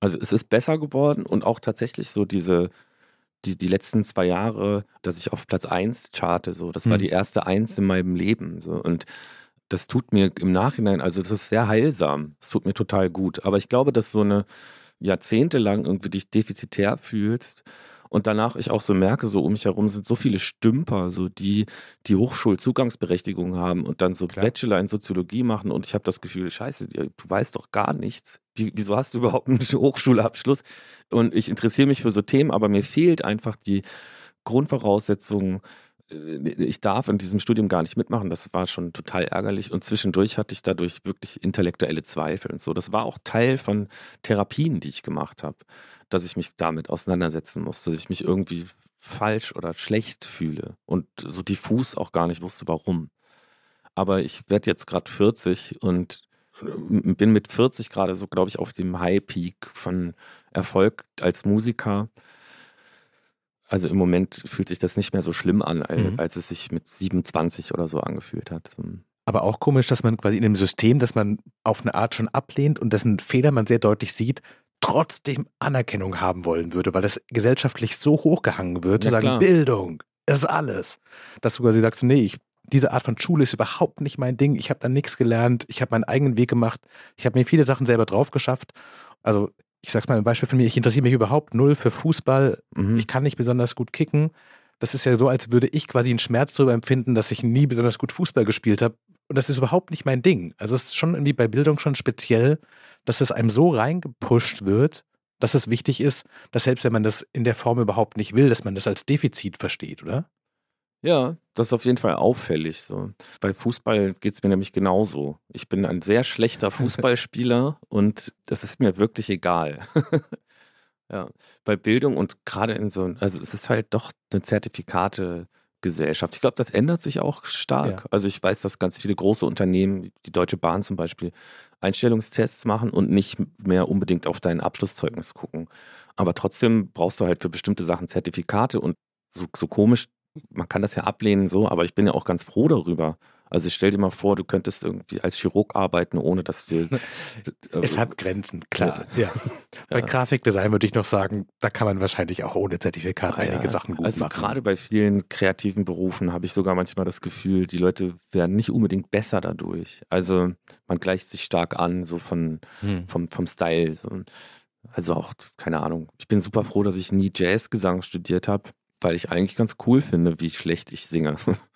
also es ist besser geworden und auch tatsächlich so diese, die, die letzten zwei Jahre, dass ich auf Platz 1 charte, so, das war Hm. die erste Eins in meinem Leben. So, und das tut mir im Nachhinein, also das ist sehr heilsam. Es tut mir total gut. Aber ich glaube, dass so eine jahrzehntelang irgendwie dich defizitär fühlst und danach ich auch so merke, so um mich herum sind so viele Stümper, so die die Hochschulzugangsberechtigung haben und dann so Klar. Bachelor in Soziologie machen und ich habe das Gefühl, scheiße, du weißt doch gar nichts. Wie, wieso hast du überhaupt einen Hochschulabschluss? Und ich interessiere mich für so Themen, aber mir fehlt einfach die Grundvoraussetzung, äh, ich darf in diesem Studium gar nicht mitmachen. Das war schon total ärgerlich. Und zwischendurch hatte ich dadurch wirklich intellektuelle Zweifel und so. Das war auch Teil von Therapien, die ich gemacht habe, dass ich mich damit auseinandersetzen muss, dass ich mich irgendwie falsch oder schlecht fühle und so diffus auch gar nicht wusste, warum. Aber ich werde jetzt gerade 40 und äh, bin mit 40 gerade so, glaube ich, auf dem High-Peak von Erfolg als Musiker. Also im Moment fühlt sich das nicht mehr so schlimm an, als, Mhm. als es sich mit 27 oder so angefühlt hat. Aber auch komisch, dass man quasi in einem System, das man auf eine Art schon ablehnt und dessen Fehler man sehr deutlich sieht, trotzdem Anerkennung haben wollen würde, weil das gesellschaftlich so hochgehangen wird, zu Ja, sagen, klar. Bildung ist alles. Dass du quasi sagst, nee, ich, diese Art von Schule ist überhaupt nicht mein Ding, ich habe da nichts gelernt, ich habe meinen eigenen Weg gemacht, ich habe mir viele Sachen selber drauf geschafft. Also ich sag's mal ein Beispiel von mir, ich interessiere mich überhaupt null für Fußball, Mhm. ich kann nicht besonders gut kicken. Das ist ja so, als würde ich quasi einen Schmerz darüber empfinden, dass ich nie besonders gut Fußball gespielt habe. Und das ist überhaupt nicht mein Ding. Also es ist schon irgendwie bei Bildung schon speziell, dass es einem so reingepusht wird, dass es wichtig ist, dass selbst wenn man das in der Form überhaupt nicht will, dass man das als Defizit versteht, oder? Ja, das ist auf jeden Fall auffällig. So. Bei Fußball geht es mir nämlich genauso. Ich bin ein sehr schlechter Fußballspieler und das ist mir wirklich egal. ja, bei Bildung und gerade in so, also es ist halt doch eine Zertifikate-Gesellschaft. Ich glaube, das ändert sich auch stark. Ja. Also ich weiß, dass ganz viele große Unternehmen, die Deutsche Bahn zum Beispiel, Einstellungstests machen und nicht mehr unbedingt auf dein Abschlusszeugnis gucken. Aber trotzdem brauchst du halt für bestimmte Sachen Zertifikate und so, so komisch man kann das ja ablehnen so, aber ich bin ja auch ganz froh darüber. Also stell dir mal vor, du könntest irgendwie als Chirurg arbeiten, ohne dass dir. Es hat Grenzen, klar. Ja. Bei Ja. Grafikdesign würde ich noch sagen, da kann man wahrscheinlich auch ohne Zertifikat Ah, ja. einige Sachen gut also machen. gerade bei vielen kreativen Berufen habe ich sogar manchmal das Gefühl, die Leute werden nicht unbedingt besser dadurch. Also man gleicht sich stark an, so von, Hm. vom, vom Style. So. Also auch, keine Ahnung. Ich bin super froh, dass ich nie Jazzgesang studiert habe, weil ich eigentlich ganz cool finde, wie schlecht ich singe.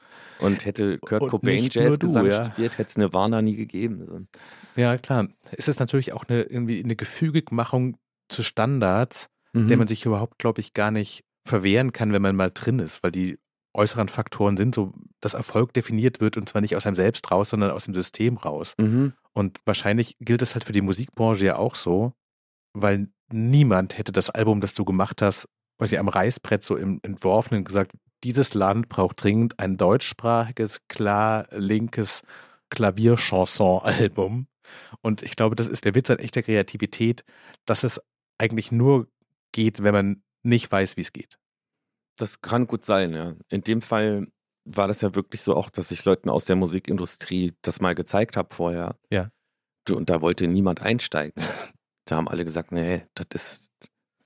Und hätte Kurt Und Cobain Jazzgesang du, ja. studiert, hätte es Nirvana nie gegeben. Ja, klar. Es ist natürlich auch eine, irgendwie eine Gefügigmachung zu Standards, Mhm. der man sich überhaupt, glaube ich, gar nicht verwehren kann, wenn man mal drin ist, weil die äußeren Faktoren sind so, dass Erfolg definiert wird und zwar nicht aus einem selbst raus, sondern aus dem System raus. Mhm. Und wahrscheinlich gilt es halt für die Musikbranche ja auch so, weil niemand hätte das Album, das du gemacht hast, quasi am Reißbrett so im entworfenen gesagt, dieses Land braucht dringend ein deutschsprachiges, klar linkes Klavierchanson-Album. Und ich glaube, das ist der Witz an echter Kreativität, dass es eigentlich nur geht, wenn man nicht weiß, wie es geht. Das kann gut sein, ja. In dem Fall war das ja wirklich so auch, dass ich Leuten aus der Musikindustrie das mal gezeigt habe vorher. Ja. Und da wollte niemand einsteigen. da haben alle gesagt, nee, das ist,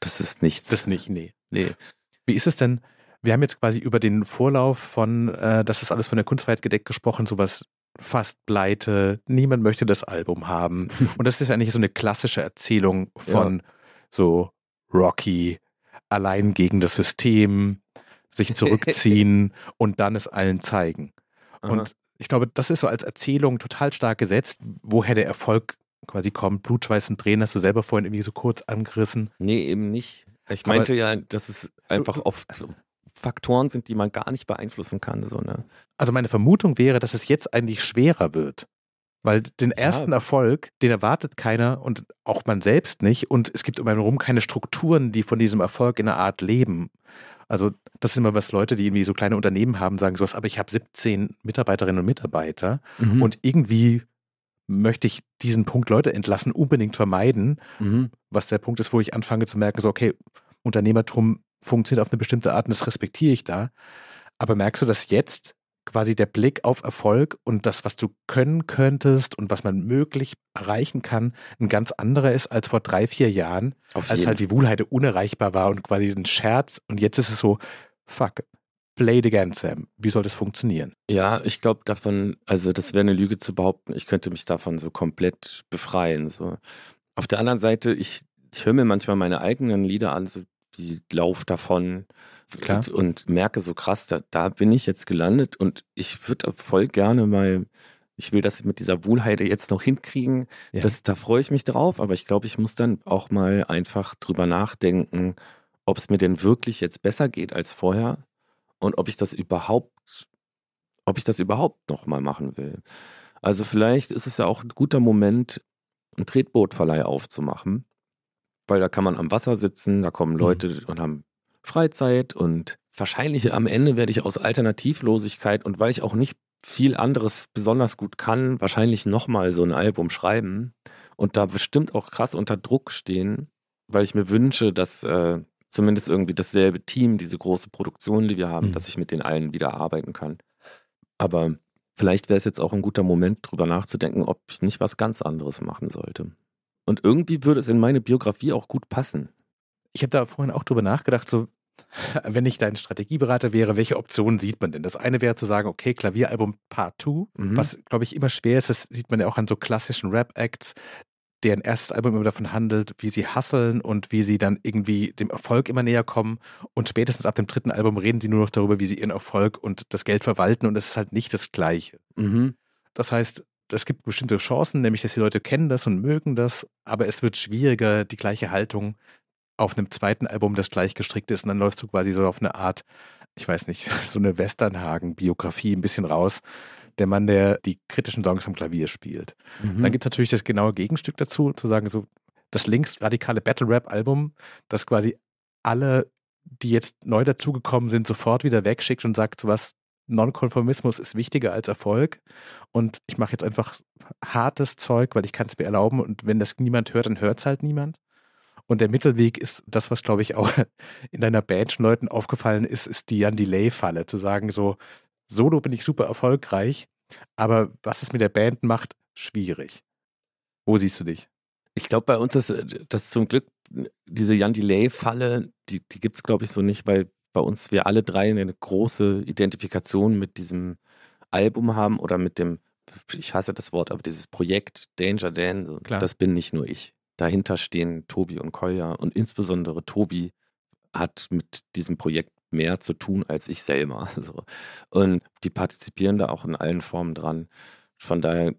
das ist nichts. Das nicht, nee. Nee. Wie ist es denn? Wir haben jetzt quasi über den Vorlauf von, äh, das ist alles von der Kunstfreiheit gedeckt gesprochen, sowas fast pleite, niemand möchte das Album haben. Und das ist eigentlich so eine klassische Erzählung von so Rocky, allein gegen das System, sich zurückziehen und dann es allen zeigen. Aha. Und ich glaube, das ist so als Erzählung total stark gesetzt, woher der Erfolg quasi kommt. Blutschweiß und Tränen hast du selber vorhin irgendwie so kurz angerissen. nee, eben nicht. Ich Aber- meinte ja, dass es einfach oft Faktoren sind, die man gar nicht beeinflussen kann. So, ne? Also meine Vermutung wäre, dass es jetzt eigentlich schwerer wird. Weil den ersten ja. Erfolg, den erwartet keiner und auch man selbst nicht. Und es gibt um einen herum keine Strukturen, die von diesem Erfolg in einer Art leben. Also das ist immer was Leute, die irgendwie so kleine Unternehmen haben, sagen sowas, aber ich habe 17 Mitarbeiterinnen und Mitarbeiter mhm. und irgendwie möchte ich diesen Punkt Leute entlassen unbedingt vermeiden, mhm. was der Punkt ist, wo ich anfange zu merken, so okay, Unternehmertum funktioniert auf eine bestimmte Art und das respektiere ich da. Aber merkst du, dass jetzt quasi der Blick auf Erfolg und das, was du können könntest und was man möglich erreichen kann, ein ganz anderer ist als vor drei, vier Jahren, auf als halt die Wohlheide unerreichbar war und quasi ein Scherz. Und jetzt ist es so, fuck, play it again, Sam. Wie soll das funktionieren? Ja, ich glaube davon, also das wäre eine Lüge zu behaupten, ich könnte mich davon so komplett befreien. So. Auf der anderen Seite, ich, ich höre mir manchmal meine eigenen Lieder an, so die Lauf davon und, und, merke so krass, da, da bin ich jetzt gelandet und ich würde voll gerne mal, ich will das mit dieser Wohlheide jetzt noch hinkriegen. Ja. Das, da freue ich mich drauf, aber ich glaube, ich muss dann auch mal einfach drüber nachdenken, ob es mir denn wirklich jetzt besser geht als vorher und ob ich das überhaupt, ob ich das überhaupt noch mal machen will. Also vielleicht ist es ja auch ein guter Moment, einen Tretbootverleih aufzumachen, weil da kann man am Wasser sitzen, da kommen mhm. Leute mhm. und haben Freizeit und wahrscheinlich am Ende werde ich aus Alternativlosigkeit und weil ich auch nicht viel anderes besonders gut kann, wahrscheinlich nochmal so ein Album schreiben und da bestimmt auch krass unter Druck stehen, weil ich mir wünsche, dass äh, zumindest irgendwie dasselbe Team, diese große Produktion, die wir haben, mhm. dass ich mit den allen wieder arbeiten kann. Aber vielleicht wäre es jetzt auch ein guter Moment, drüber nachzudenken, ob ich nicht was ganz anderes machen sollte. Und irgendwie würde es in meine Biografie auch gut passen. Ich habe da vorhin auch drüber nachgedacht, so wenn ich dein Strategieberater wäre, welche Optionen sieht man denn? Das eine wäre zu sagen, okay, Klavieralbum Part 2, mhm. was glaube ich immer schwer ist, das sieht man ja auch an so klassischen Rap-Acts, deren erstes Album immer davon handelt, wie sie hasseln und wie sie dann irgendwie dem Erfolg immer näher kommen. Und spätestens ab dem dritten Album reden sie nur noch darüber, wie sie ihren Erfolg und das Geld verwalten und es ist halt nicht das Gleiche. Mhm. Das heißt, es gibt bestimmte Chancen, nämlich dass die Leute kennen das und mögen das, aber es wird schwieriger, die gleiche Haltung auf einem zweiten Album, das gleich gestrickt ist und dann läufst du quasi so auf eine Art, ich weiß nicht, so eine Westernhagen-Biografie ein bisschen raus der Mann, der die kritischen Songs am Klavier spielt. Mhm. Dann gibt es natürlich das genaue Gegenstück dazu, zu sagen, so das linksradikale Battle-Rap-Album, das quasi alle, die jetzt neu dazugekommen sind, sofort wieder wegschickt und sagt, so was, Nonkonformismus ist wichtiger als Erfolg und ich mache jetzt einfach hartes Zeug, weil ich kann es mir erlauben und wenn das niemand hört, dann hört es halt niemand. Und der Mittelweg ist das, was glaube ich auch in deiner Band schon Leuten aufgefallen ist, ist die Jan Delay-Falle. Zu sagen so, Solo bin ich super erfolgreich, aber was es mit der Band macht, schwierig. Wo siehst du dich? Ich glaube, bei uns ist das zum Glück, diese Jan Delay-Falle, die, die gibt es, glaube ich, so nicht, weil bei uns wir alle drei eine große Identifikation mit diesem Album haben oder mit dem, ich hasse das Wort, aber dieses Projekt Danger Dan, Klar. das bin nicht nur ich. Dahinter stehen Tobi und Kolja und insbesondere Tobi hat mit diesem Projekt mehr zu tun als ich selber. So. Und die partizipieren da auch in allen Formen dran. Von daher,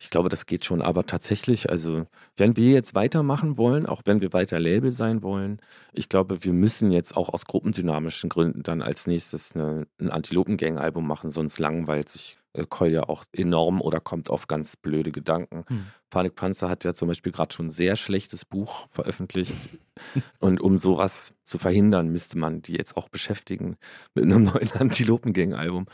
ich glaube, das geht schon. Aber tatsächlich, also, wenn wir jetzt weitermachen wollen, auch wenn wir weiter Label sein wollen, ich glaube, wir müssen jetzt auch aus gruppendynamischen Gründen dann als nächstes eine, ein Antilopengang-Album machen, sonst langweilt sich Kolja auch enorm oder kommt auf ganz blöde Gedanken. Hm. Panikpanzer hat ja zum Beispiel gerade schon ein sehr schlechtes Buch veröffentlicht. Und um sowas zu verhindern, müsste man die jetzt auch beschäftigen mit einem neuen Antilopengang-Album.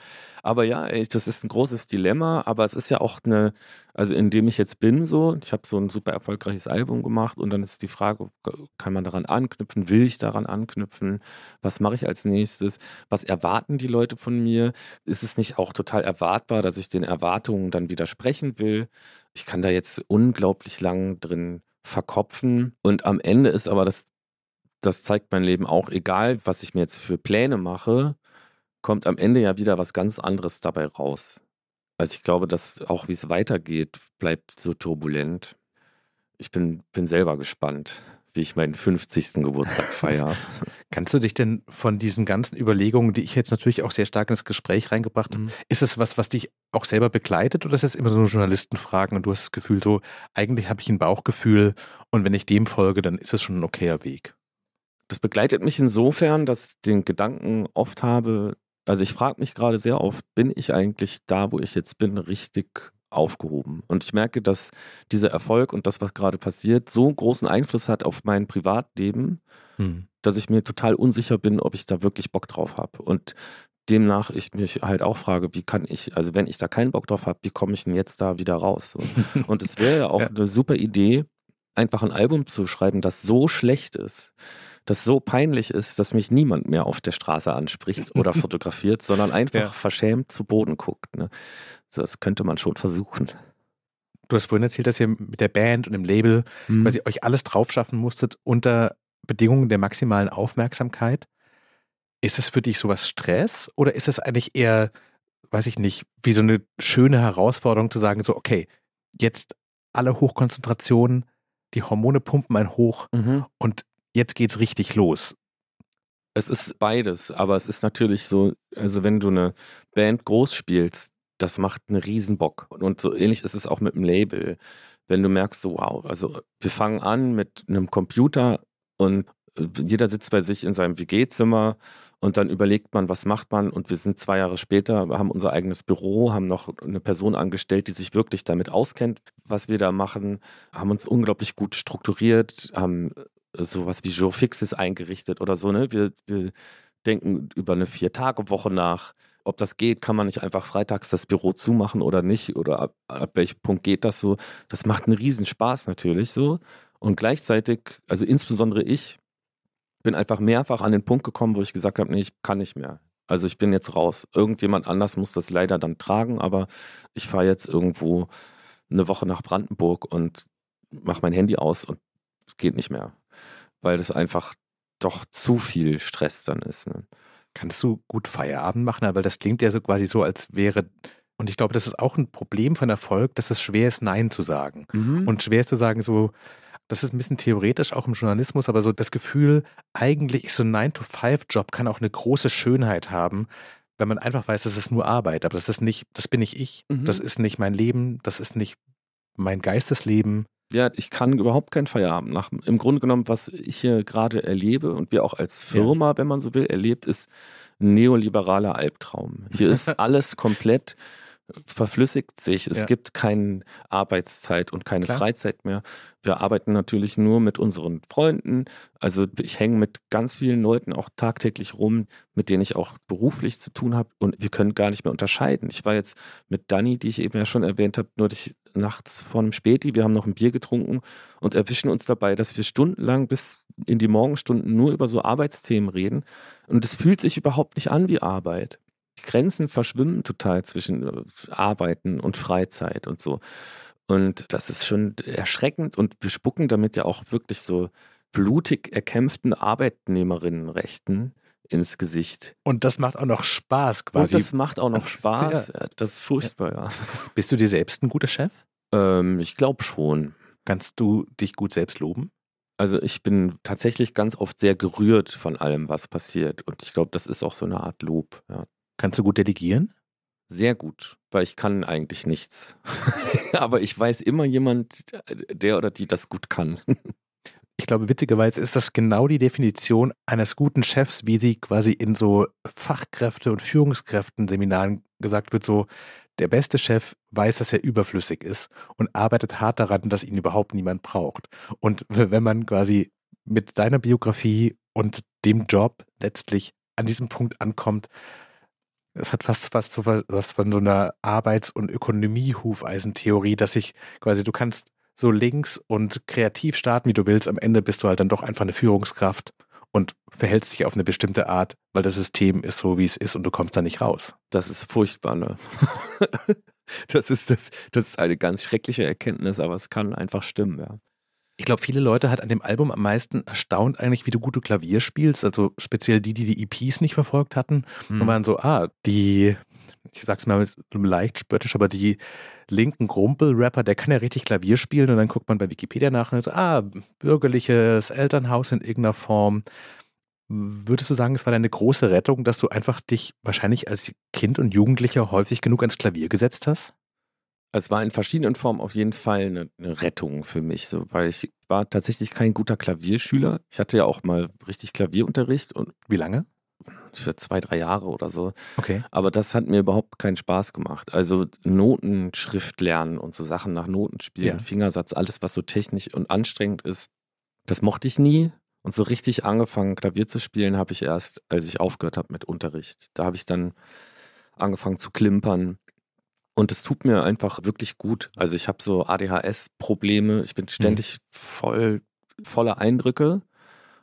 Aber ja, ey, das ist ein großes Dilemma, aber es ist ja auch eine, also in dem ich jetzt bin, so, ich habe so ein super erfolgreiches Album gemacht und dann ist die Frage, kann man daran anknüpfen? Will ich daran anknüpfen? Was mache ich als nächstes? Was erwarten die Leute von mir? Ist es nicht auch total erwartbar, dass ich den Erwartungen dann widersprechen will? Ich kann da jetzt unglaublich lang drin verkopfen und am Ende ist aber das, das zeigt mein Leben auch, egal was ich mir jetzt für Pläne mache, kommt am Ende ja wieder was ganz anderes dabei raus. Also ich glaube, dass auch wie es weitergeht, bleibt so turbulent. Ich bin, bin selber gespannt, wie ich meinen 50. Geburtstag feiere. Kannst du dich denn von diesen ganzen Überlegungen, die ich jetzt natürlich auch sehr stark ins Gespräch reingebracht habe, mhm. ist es was, was dich auch selber begleitet oder ist es immer so Journalistenfragen und du hast das Gefühl so, eigentlich habe ich ein Bauchgefühl und wenn ich dem folge, dann ist es schon ein okayer Weg? Das begleitet mich insofern, dass ich den Gedanken oft habe, also ich frage mich gerade sehr oft, bin ich eigentlich da, wo ich jetzt bin, richtig aufgehoben? Und ich merke, dass dieser Erfolg und das, was gerade passiert, so großen Einfluss hat auf mein Privatleben, hm. dass ich mir total unsicher bin, ob ich da wirklich Bock drauf habe. Und demnach ich mich halt auch frage, wie kann ich, also wenn ich da keinen Bock drauf habe, wie komme ich denn jetzt da wieder raus? Und es wäre ja auch ja. eine super Idee, einfach ein Album zu schreiben, das so schlecht ist, das so peinlich ist, dass mich niemand mehr auf der Straße anspricht oder fotografiert, sondern einfach ja. verschämt zu Boden guckt. Ne? Das könnte man schon versuchen. Du hast vorhin erzählt, dass ihr mit der Band und dem Label mhm. quasi euch alles drauf schaffen musstet unter Bedingungen der maximalen Aufmerksamkeit. Ist es für dich sowas Stress oder ist es eigentlich eher, weiß ich nicht, wie so eine schöne Herausforderung zu sagen, so, okay, jetzt alle Hochkonzentrationen, die Hormone pumpen ein hoch mhm. und jetzt geht's richtig los. Es ist beides, aber es ist natürlich so, also wenn du eine Band groß spielst, das macht einen Riesenbock. Und so ähnlich ist es auch mit dem Label. Wenn du merkst, so wow, also wir fangen an mit einem Computer und äh, jeder sitzt bei sich in seinem WG-Zimmer und dann überlegt man, was macht man und wir sind zwei Jahre später, haben unser eigenes Büro, haben noch eine Person angestellt, die sich wirklich damit auskennt, was wir da machen, haben uns unglaublich gut strukturiert, haben sowas wie Joe Fixes eingerichtet oder so. Ne? Wir, wir denken über eine Vier-Tage-Woche nach. Ob das geht, kann man nicht einfach freitags das Büro zumachen oder nicht? Oder ab, ab welchem Punkt geht das so? Das macht einen Riesenspaß natürlich so. Und gleichzeitig, also insbesondere ich, bin einfach mehrfach an den Punkt gekommen, wo ich gesagt habe, nee, ich kann nicht mehr. Also ich bin jetzt raus. Irgendjemand anders muss das leider dann tragen, aber ich fahre jetzt irgendwo eine Woche nach Brandenburg und mache mein Handy aus und es geht nicht mehr weil das einfach doch zu viel Stress dann ist. Ne? Kannst du gut Feierabend machen? Aber das klingt ja so quasi so, als wäre, und ich glaube, das ist auch ein Problem von Erfolg, dass es schwer ist, Nein zu sagen. Mhm. Und schwer ist zu sagen, so, das ist ein bisschen theoretisch auch im Journalismus, aber so das Gefühl, eigentlich ist so ein 9-to-5-Job kann auch eine große Schönheit haben, wenn man einfach weiß, das ist nur Arbeit, aber das ist nicht, das bin nicht ich, mhm. das ist nicht mein Leben, das ist nicht mein Geistesleben. Ja, ich kann überhaupt keinen Feierabend machen. Im Grunde genommen, was ich hier gerade erlebe und wir auch als Firma, ja. wenn man so will, erlebt, ist ein neoliberaler Albtraum. Hier ist alles komplett verflüssigt sich. Es ja. gibt keine Arbeitszeit und keine Klar. Freizeit mehr. Wir arbeiten natürlich nur mit unseren Freunden. Also ich hänge mit ganz vielen Leuten auch tagtäglich rum, mit denen ich auch beruflich zu tun habe. Und wir können gar nicht mehr unterscheiden. Ich war jetzt mit Dani, die ich eben ja schon erwähnt habe, nur durch, nachts vor einem Späti. Wir haben noch ein Bier getrunken und erwischen uns dabei, dass wir stundenlang bis in die Morgenstunden nur über so Arbeitsthemen reden. Und es fühlt sich überhaupt nicht an wie Arbeit die Grenzen verschwimmen total zwischen äh, Arbeiten und Freizeit und so. Und das ist schon erschreckend und wir spucken damit ja auch wirklich so blutig erkämpften Arbeitnehmerinnenrechten ins Gesicht. Und das macht auch noch Spaß quasi. Und das macht auch noch Spaß. ja, das ist furchtbar, ja. Bist du dir selbst ein guter Chef? Ähm, ich glaube schon. Kannst du dich gut selbst loben? Also ich bin tatsächlich ganz oft sehr gerührt von allem, was passiert. Und ich glaube, das ist auch so eine Art Lob. Ja. Kannst du gut delegieren? Sehr gut, weil ich kann eigentlich nichts. Aber ich weiß immer jemand, der oder die das gut kann. ich glaube, witzigerweise ist das genau die Definition eines guten Chefs, wie sie quasi in so Fachkräfte- und Führungskräften-Seminaren gesagt wird, so der beste Chef weiß, dass er überflüssig ist und arbeitet hart daran, dass ihn überhaupt niemand braucht. Und wenn man quasi mit deiner Biografie und dem Job letztlich an diesem Punkt ankommt, es hat fast, fast so was von so einer Arbeits- und Ökonomie-Hufeisentheorie, dass ich quasi, du kannst so links und kreativ starten, wie du willst. Am Ende bist du halt dann doch einfach eine Führungskraft und verhältst dich auf eine bestimmte Art, weil das System ist so, wie es ist und du kommst da nicht raus. Das ist furchtbar, ne? das, ist das, das ist eine ganz schreckliche Erkenntnis, aber es kann einfach stimmen, ja. Ich glaube, viele Leute hat an dem Album am meisten erstaunt eigentlich, wie du gute Klavier spielst. Also speziell die, die die EPs nicht verfolgt hatten. Mhm. Und waren so, ah, die, ich sag's mal leicht spöttisch, aber die linken Grumpel-Rapper, der kann ja richtig Klavier spielen. Und dann guckt man bei Wikipedia nach und so, ah, bürgerliches Elternhaus in irgendeiner Form. Würdest du sagen, es war deine große Rettung, dass du einfach dich wahrscheinlich als Kind und Jugendlicher häufig genug ans Klavier gesetzt hast? Es war in verschiedenen Formen auf jeden Fall eine, eine, Rettung für mich, so, weil ich war tatsächlich kein guter Klavierschüler. Ich hatte ja auch mal richtig Klavierunterricht und wie lange? Für zwei, drei Jahre oder so. Okay. Aber das hat mir überhaupt keinen Spaß gemacht. Also Notenschrift lernen und so Sachen nach Noten spielen, ja. Fingersatz, alles, was so technisch und anstrengend ist, das mochte ich nie. Und so richtig angefangen, Klavier zu spielen, habe ich erst, als ich aufgehört habe mit Unterricht. Da habe ich dann angefangen zu klimpern. Und es tut mir einfach wirklich gut. Also ich habe so ADHS-Probleme. Ich bin mhm. ständig mhm. voll voller Eindrücke.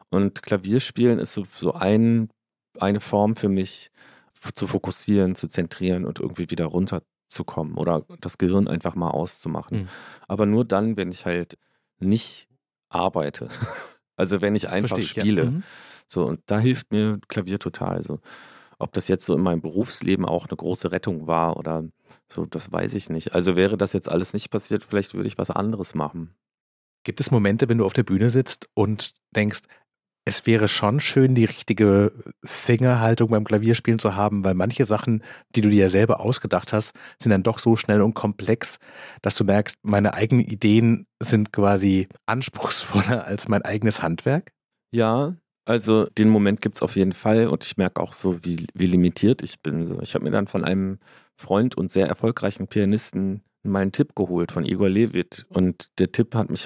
Und Klavierspielen ist so, so ein, eine Form für mich, zu fokussieren, zu zentrieren und irgendwie wieder runterzukommen oder das Gehirn einfach mal auszumachen. Mhm. Aber nur dann, wenn ich halt nicht arbeite. Also wenn ich einfach ich, spiele. Ja. Mhm. So, und da hilft mir Klavier total. So. Ob das jetzt so in meinem Berufsleben auch eine große Rettung war oder so, das weiß ich nicht. Also wäre das jetzt alles nicht passiert, vielleicht würde ich was anderes machen. Gibt es Momente, wenn du auf der Bühne sitzt und denkst, es wäre schon schön, die richtige Fingerhaltung beim Klavierspielen zu haben, weil manche Sachen, die du dir ja selber ausgedacht hast, sind dann doch so schnell und komplex, dass du merkst, meine eigenen Ideen sind quasi anspruchsvoller als mein eigenes Handwerk? Ja, also den Moment gibt es auf jeden Fall und ich merke auch so, wie, wie limitiert ich bin. Ich habe mir dann von einem Freund und sehr erfolgreichen Pianisten meinen Tipp geholt von Igor Levit und der Tipp hat mich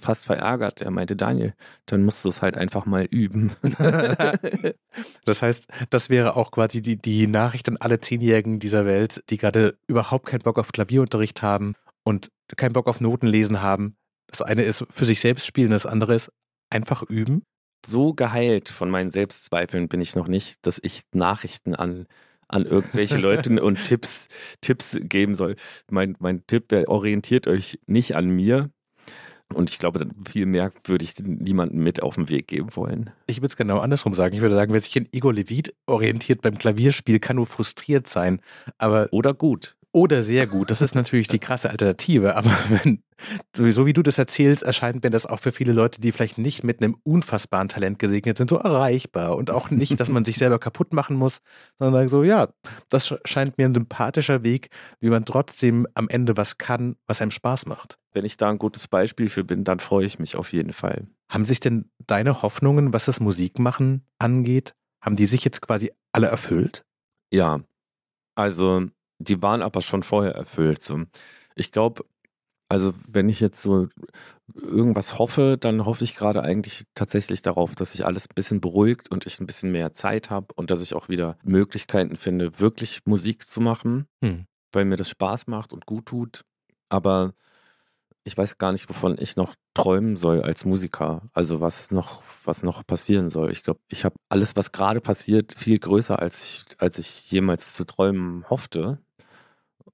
fast verärgert. Er meinte, Daniel, dann musst du es halt einfach mal üben. das heißt, das wäre auch quasi die, die Nachricht an alle Zehnjährigen dieser Welt, die gerade überhaupt keinen Bock auf Klavierunterricht haben und keinen Bock auf Notenlesen haben. Das eine ist für sich selbst spielen, das andere ist einfach üben so geheilt von meinen Selbstzweifeln bin ich noch nicht, dass ich Nachrichten an, an irgendwelche Leute und Tipps, Tipps geben soll. Mein, mein Tipp, der orientiert euch nicht an mir. Und ich glaube, viel mehr würde ich niemandem mit auf den Weg geben wollen. Ich würde es genau andersrum sagen. Ich würde sagen, wer sich in Igor Levit orientiert beim Klavierspiel, kann nur frustriert sein. Aber Oder gut. Oder sehr gut. Das ist natürlich die krasse Alternative. Aber wenn, so wie du das erzählst, erscheint mir das auch für viele Leute, die vielleicht nicht mit einem unfassbaren Talent gesegnet sind, so erreichbar. Und auch nicht, dass man sich selber kaputt machen muss, sondern so, ja, das scheint mir ein sympathischer Weg, wie man trotzdem am Ende was kann, was einem Spaß macht. Wenn ich da ein gutes Beispiel für bin, dann freue ich mich auf jeden Fall. Haben sich denn deine Hoffnungen, was das Musikmachen angeht, haben die sich jetzt quasi alle erfüllt? Ja. Also die waren aber schon vorher erfüllt. So. Ich glaube, also wenn ich jetzt so irgendwas hoffe, dann hoffe ich gerade eigentlich tatsächlich darauf, dass sich alles ein bisschen beruhigt und ich ein bisschen mehr Zeit habe und dass ich auch wieder Möglichkeiten finde, wirklich Musik zu machen, hm. weil mir das Spaß macht und gut tut. Aber ich weiß gar nicht, wovon ich noch träumen soll als Musiker. Also was noch, was noch passieren soll. Ich glaube, ich habe alles, was gerade passiert, viel größer, als ich, als ich jemals zu träumen hoffte.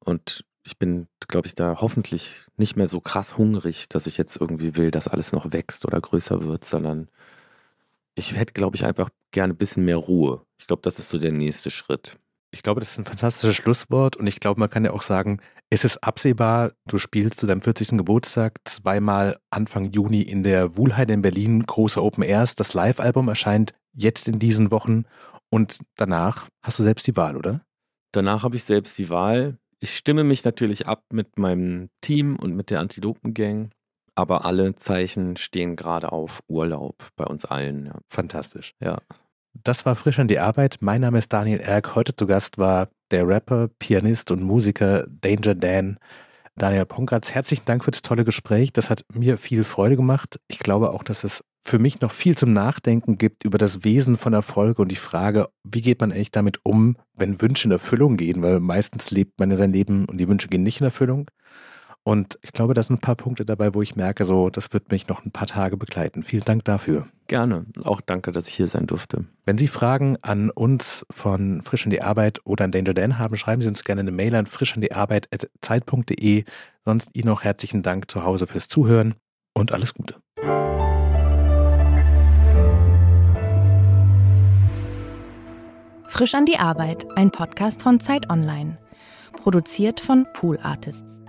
Und ich bin, glaube ich, da hoffentlich nicht mehr so krass hungrig, dass ich jetzt irgendwie will, dass alles noch wächst oder größer wird, sondern ich hätte, glaube ich, einfach gerne ein bisschen mehr Ruhe. Ich glaube, das ist so der nächste Schritt. Ich glaube, das ist ein fantastisches Schlusswort und ich glaube, man kann ja auch sagen, es ist absehbar, du spielst zu deinem 40. Geburtstag zweimal Anfang Juni in der Wuhlheide in Berlin, große Open Airs. Das Live-Album erscheint jetzt in diesen Wochen und danach hast du selbst die Wahl, oder? Danach habe ich selbst die Wahl ich stimme mich natürlich ab mit meinem Team und mit der Antilopen-Gang, aber alle Zeichen stehen gerade auf Urlaub bei uns allen. Ja. Fantastisch. Ja. Das war frisch an die Arbeit. Mein Name ist Daniel Erk. Heute zu Gast war der Rapper, Pianist und Musiker Danger Dan. Daniel Ponkratz, herzlichen Dank für das tolle Gespräch. Das hat mir viel Freude gemacht. Ich glaube auch, dass es für mich noch viel zum Nachdenken gibt über das Wesen von Erfolg und die Frage, wie geht man eigentlich damit um, wenn Wünsche in Erfüllung gehen, weil meistens lebt man ja sein Leben und die Wünsche gehen nicht in Erfüllung. Und ich glaube, da sind ein paar Punkte dabei, wo ich merke, so, das wird mich noch ein paar Tage begleiten. Vielen Dank dafür. Gerne. Auch danke, dass ich hier sein durfte. Wenn Sie Fragen an uns von Frisch in die Arbeit oder an Danger Dan haben, schreiben Sie uns gerne eine Mail an frischandiarbeit.zeit.de. Sonst Ihnen noch herzlichen Dank zu Hause fürs Zuhören und alles Gute. Frisch an die Arbeit, ein Podcast von Zeit Online. Produziert von Pool Artists.